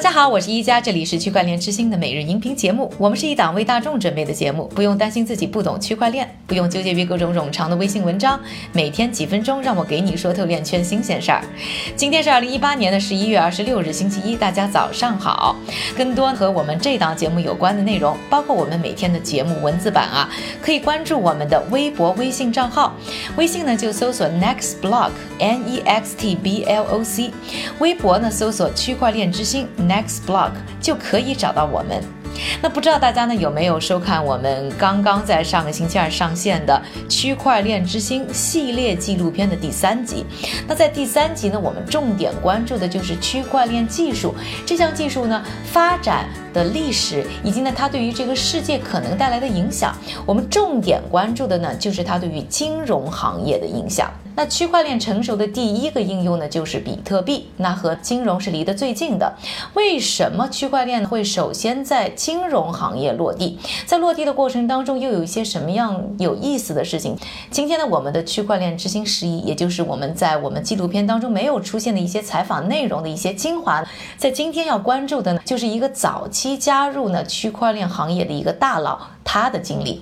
大家好，我是一加，这里是区块链之星的每日音频节目。我们是一档为大众准备的节目，不用担心自己不懂区块链，不用纠结于各种冗长的微信文章，每天几分钟，让我给你说透链圈新鲜事儿。今天是二零一八年的十一月二十六日，星期一，大家早上好。更多和我们这档节目有关的内容，包括我们每天的节目文字版啊，可以关注我们的微博、微信账号。微信呢就搜索 Next Block N E X T B L O C，微博呢搜索区块链之星。Next block 就可以找到我们。那不知道大家呢有没有收看我们刚刚在上个星期二上线的《区块链之星》系列纪录片的第三集？那在第三集呢，我们重点关注的就是区块链技术这项技术呢发展的历史，以及呢它对于这个世界可能带来的影响。我们重点关注的呢就是它对于金融行业的影响。那区块链成熟的第一个应用呢，就是比特币。那和金融是离得最近的。为什么区块链会首先在金融行业落地？在落地的过程当中，又有一些什么样有意思的事情？今天呢，我们的区块链之星十一，也就是我们在我们纪录片当中没有出现的一些采访内容的一些精华，在今天要关注的呢，就是一个早期加入呢区块链行业的一个大佬，他的经历。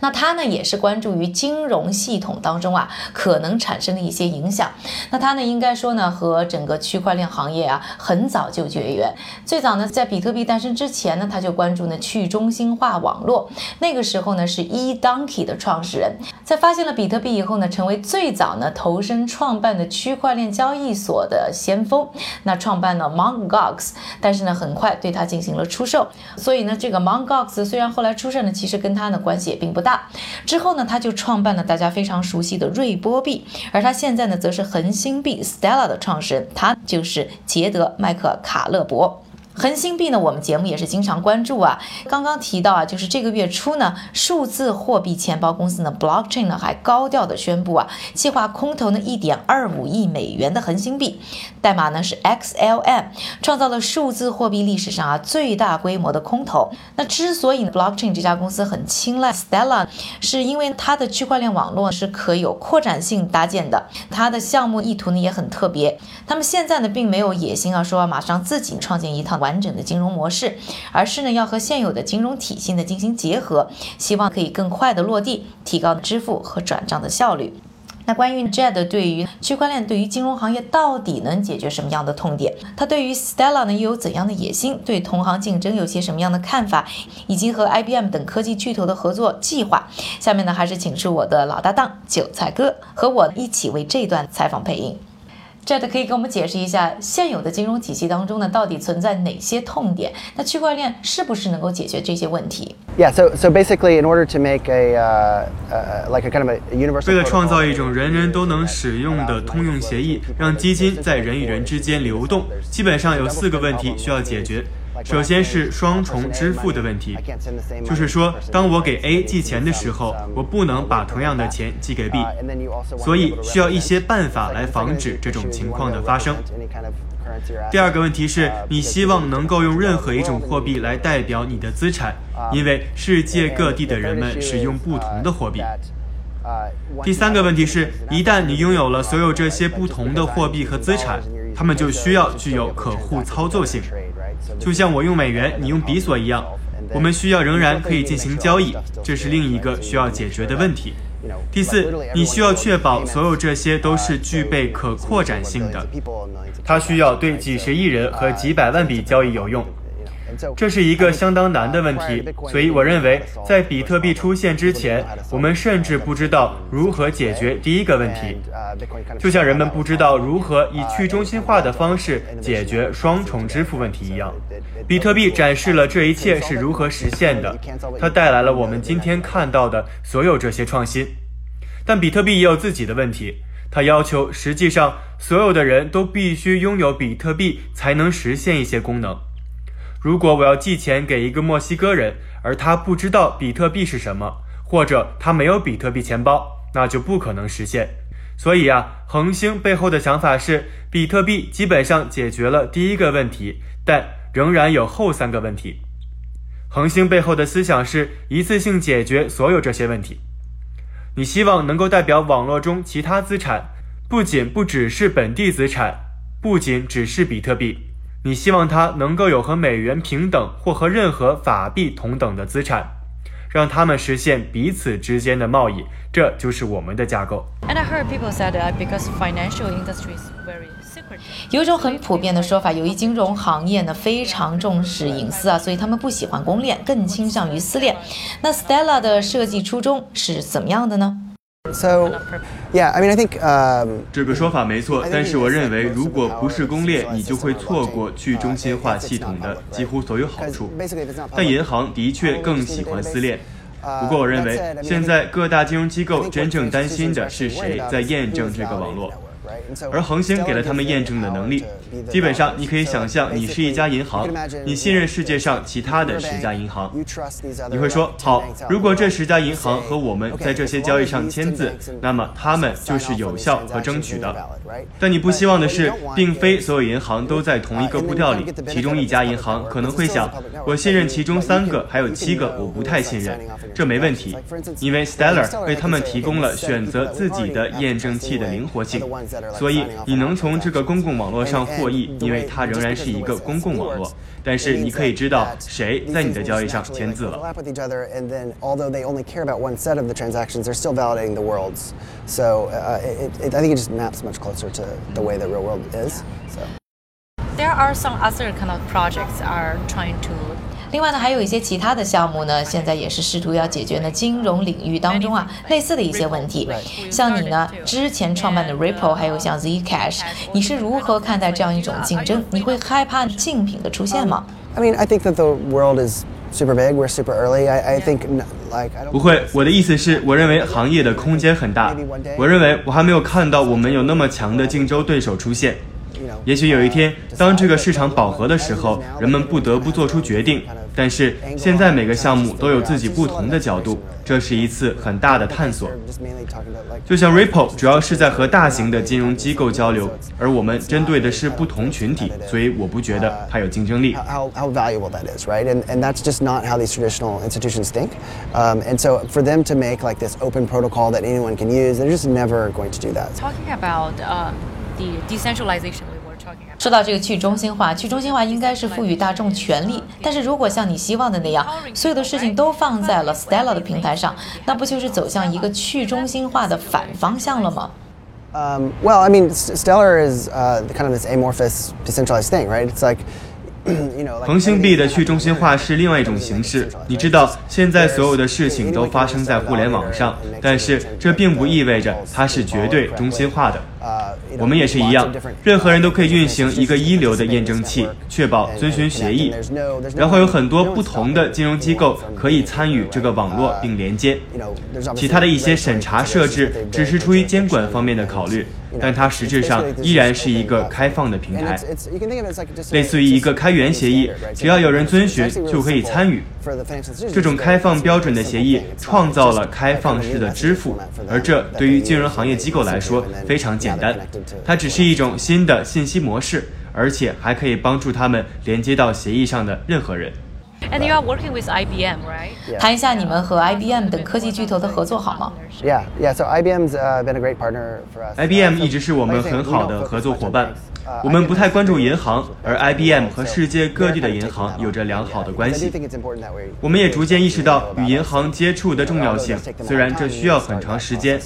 那他呢也是关注于金融系统当中啊可能产生的一些影响。那他呢应该说呢和整个区块链行业啊很早就绝缘。最早呢在比特币诞生之前呢他就关注呢去中心化网络。那个时候呢是 eDonkey 的创始人，在发现了比特币以后呢成为最早呢投身创办的区块链交易所的先锋。那创办了 MongoX，但是呢很快对他进行了出售。所以呢这个 MongoX 虽然后来出售呢，其实跟他呢关系也并不大。之后呢，他就创办了大家非常熟悉的瑞波币，而他现在呢，则是恒星币 Stella 的创始人，他就是杰德麦克卡勒伯。恒星币呢，我们节目也是经常关注啊。刚刚提到啊，就是这个月初呢，数字货币钱包公司呢，Blockchain 呢还高调的宣布啊，计划空投呢一点二五亿美元的恒星币，代码呢是 XLM，创造了数字货币历史上啊最大规模的空投。那之所以 Blockchain 这家公司很青睐 Stella，是因为它的区块链网络是可有扩展性搭建的，它的项目意图呢也很特别。他们现在呢并没有野心啊，说马上自己创建一套完完。整的金融模式，而是呢要和现有的金融体系呢进行结合，希望可以更快的落地，提高支付和转账的效率。那关于 Jed 对于区块链对于金融行业到底能解决什么样的痛点？他对于 Stella 呢又有怎样的野心？对同行竞争有些什么样的看法？以及和 IBM 等科技巨头的合作计划？下面呢还是请出我的老搭档韭菜哥和我一起为这段采访配音。Jet 可以给我们解释一下现有的金融体系当中呢，到底存在哪些痛点？那区块链是不是能够解决这些问题？Yeah, so so basically, in order to make a uh, like a kind of a universal 为了创造一种人人都能使用的通用协议，让基金在人与人之间流动，基本上有四个问题需要解决。首先是双重支付的问题，就是说，当我给 A 寄钱的时候，我不能把同样的钱寄给 B，所以需要一些办法来防止这种情况的发生。第二个问题是你希望能够用任何一种货币来代表你的资产，因为世界各地的人们使用不同的货币。第三个问题是，一旦你拥有了所有这些不同的货币和资产，它们就需要具有可互操作性。就像我用美元，你用比索一样，我们需要仍然可以进行交易，这是另一个需要解决的问题。第四，你需要确保所有这些都是具备可扩展性的，它需要对几十亿人和几百万笔交易有用。这是一个相当难的问题，所以我认为，在比特币出现之前，我们甚至不知道如何解决第一个问题，就像人们不知道如何以去中心化的方式解决双重支付问题一样。比特币展示了这一切是如何实现的，它带来了我们今天看到的所有这些创新。但比特币也有自己的问题，它要求实际上所有的人都必须拥有比特币才能实现一些功能。如果我要寄钱给一个墨西哥人，而他不知道比特币是什么，或者他没有比特币钱包，那就不可能实现。所以啊，恒星背后的想法是，比特币基本上解决了第一个问题，但仍然有后三个问题。恒星背后的思想是一次性解决所有这些问题。你希望能够代表网络中其他资产，不仅不只是本地资产，不仅只是比特币。你希望它能够有和美元平等或和任何法币同等的资产，让他们实现彼此之间的贸易。这就是我们的架构。有一种很普遍的说法，由于金融行业呢非常重视隐私啊，所以他们不喜欢公链，更倾向于私链。那 Stella 的设计初衷是怎么样的呢？So, yeah, I mean, I think um, 这个说法没错，但是我认为，如果不是攻略，你就会错过去中心化系统的几乎所有好处。但银行的确更喜欢私链。不过，我认为现在各大金融机构真正担心的是谁在验证这个网络。而恒星给了他们验证的能力。基本上，你可以想象，你是一家银行，你信任世界上其他的十家银行。你会说，好，如果这十家银行和我们在这些交易上签字，那么他们就是有效和争取的。但你不希望的是，并非所有银行都在同一个步调里。其中一家银行可能会想，我信任其中三个，还有七个我不太信任。这没问题，因为 Stellar 为他们提供了选择自己的验证器的灵活性。所以你能从这个公共网络上获益，因为它仍然是一个公共网络。但是你可以知道谁在你的交易上签字了。So uh, it, it, I think it just maps much closer to the way the real world is. So. There are some other kind of projects are trying to 另外呢，还有一些其他的项目呢，现在也是试图要解决呢金融领域当中啊类似的一些问题。像你呢之前创办的 Ripple，还有像 Zcash，你是如何看待这样一种竞争？你会害怕竞品的出现吗？I mean, I think that the world is super big. We're super early. I, I think like 不会，我的意思是，我认为行业的空间很大。我认为我还没有看到我们有那么强的竞争对手出现。也许有一天，当这个市场饱和的时候，人们不得不做出决定。但是现在每个项目都有自己不同的角度，这是一次很大的探索。就像 Ripple 主要是在和大型的金融机构交流，而我们针对的是不同群体，所以我不觉得它有竞争力。How how valuable that is, right? And and that's just not how these traditional institutions think. Um, and so for them to make like this open protocol that anyone can use, they're just never going to do that. Talking about uh, the decentralization. 说到这个去中心化，去中心化应该是赋予大众权利。但是如果像你希望的那样，所有的事情都放在了 Stellar 的平台上，那不就是走向一个去中心化的反方向了吗？Um, well, I mean, Stellar is uh, kind of this amorphous, decentralized thing, right? It's like 恒星币的去中心化是另外一种形式。你知道，现在所有的事情都发生在互联网上，但是这并不意味着它是绝对中心化的。我们也是一样，任何人都可以运行一个一流的验证器，确保遵循协议。然后有很多不同的金融机构可以参与这个网络并连接。其他的一些审查设置只是出于监管方面的考虑，但它实质上依然是一个开放的平台，类似于一个开源协议，只要有人遵循就可以参与。这种开放标准的协议创造了开放式的支付，而这对于金融行业机构来说非常简单。它只是一种新的信息模式，而且还可以帮助他们连接到协议上的任何人。And you are working with IBM, right? 谈一下你们和 IBM 等科技巨头的合作好吗？Yeah, yeah. So IBM's been a great partner for us. IBM 一直是我们很好的合作伙伴。我们不太关注银行，而 IBM 和世界各地的银行有着良好的关系。我们也逐渐意识到与银行接触的重要性，虽然这需要很长时间，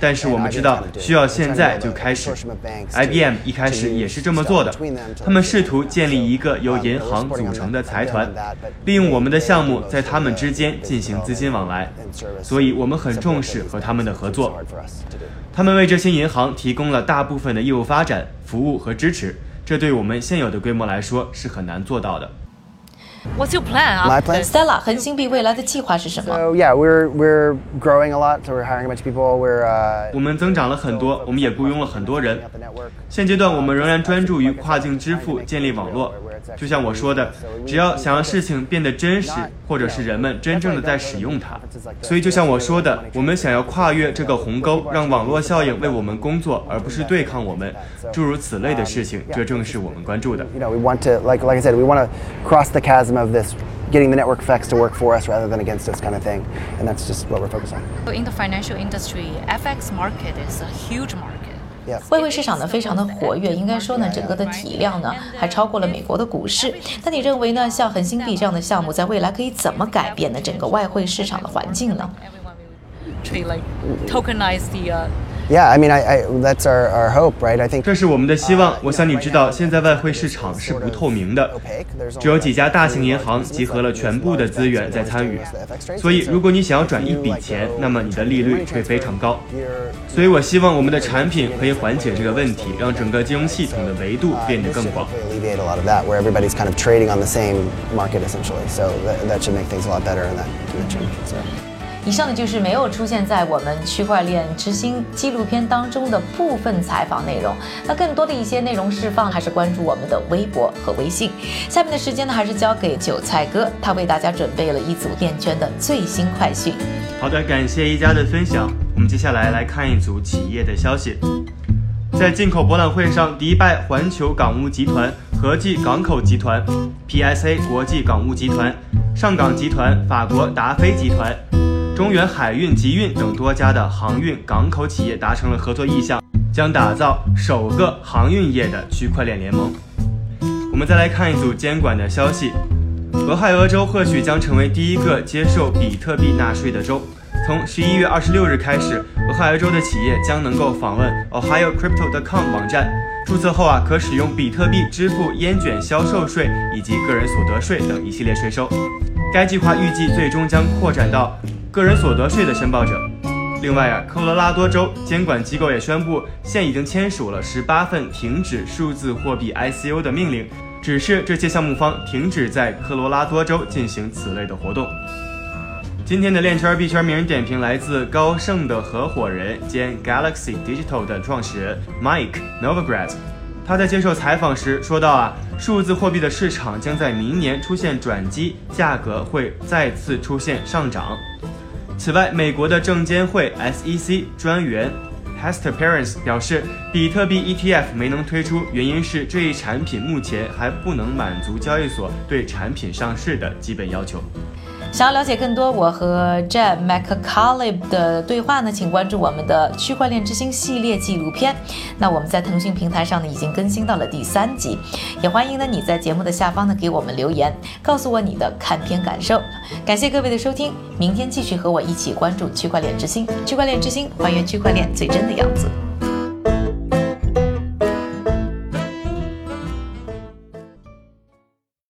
但是我们知道需要现在就开始。IBM 一开始也是这么做的，他们试图建立一个由银行组成的财团，利用我们的项目在他们之间进行资金往来，所以我们很重视和他们的合作。他们为这些银行提供了大部分的业务发展、服务和支持，这对我们现有的规模来说是很难做到的。What's your plan? My plan? Stella，恒星币未来的计划是什么？So yeah, we're we're growing a lot, so we're hiring a bunch of people. We're uh, 我们增长了很多，我们也雇佣了很多人。现阶段我们仍然专注于跨境支付，建立网络。就像我说的，只要想让事情变得真实，或者是人们真正的在使用它。所以就像我说的，我们想要跨越这个鸿沟，让网络效应为我们工作，而不是对抗我们。诸如此类的事情，这正是我们关注的。You know, we want to like like I said, we want to cross the chasm of this getting the network effects to work for us rather than against us kind of thing. And that's just what we're focused on. In the financial industry, FX market is a huge market. 外汇市场呢非常的活跃，应该说呢整个的体量呢还超过了美国的股市。那你认为呢？像恒星币这样的项目，在未来可以怎么改变呢整个外汇市场的环境呢 ？Yeah, I mean, I, I that's our, our hope, right? I think 这是我们的希望。我想你知道，现在外汇市场是不透明的，只有几家大型银行集合了全部的资源在参与。所以，如果你想要转一笔钱，那么你的利率会非常高。所以我希望我们的产品可以缓解这个问题，让整个金融系统的维度变得更广。alleviate a lot of that, where everybody's kind of trading on the same market essentially. So that, that should make things a lot better in that dimension. So. 以上呢就是没有出现在我们区块链之星纪录片当中的部分采访内容。那更多的一些内容释放，还是关注我们的微博和微信。下面的时间呢，还是交给韭菜哥，他为大家准备了一组链圈的最新快讯。好的，感谢一家的分享。我们接下来来看一组企业的消息。在进口博览会上，迪拜环球港务集团、合记港口集团、PSA 国际港务集团、上港集团、法国达飞集团。中远海运、集运等多家的航运港口企业达成了合作意向，将打造首个航运业的区块链联盟。我们再来看一组监管的消息：俄亥俄州或许将成为第一个接受比特币纳税的州。从十一月二十六日开始，俄亥俄州的企业将能够访问 OhioCrypto.com 网站，注册后啊，可使用比特币支付烟卷销售税以及个人所得税等一系列税收。该计划预计最终将扩展到。个人所得税的申报者。另外啊，科罗拉多州监管机构也宣布，现已经签署了十八份停止数字货币 ICO 的命令，指示这些项目方停止在科罗拉多州进行此类的活动。今天的链圈币圈名人点评来自高盛的合伙人兼 Galaxy Digital 的创始人 Mike Novogratz。他在接受采访时说到啊，数字货币的市场将在明年出现转机，价格会再次出现上涨。此外，美国的证监会 SEC 专员 Hester p a r e n t s 表示，比特币 ETF 没能推出，原因是这一产品目前还不能满足交易所对产品上市的基本要求。想要了解更多我和 Jeb McCaleb 的对话呢，请关注我们的区块链之星系列纪录片。那我们在腾讯平台上呢已经更新到了第三集，也欢迎呢你在节目的下方呢给我们留言，告诉我你的看片感受。感谢各位的收听，明天继续和我一起关注区块链之星，区块链之星还原区块链最真的样子。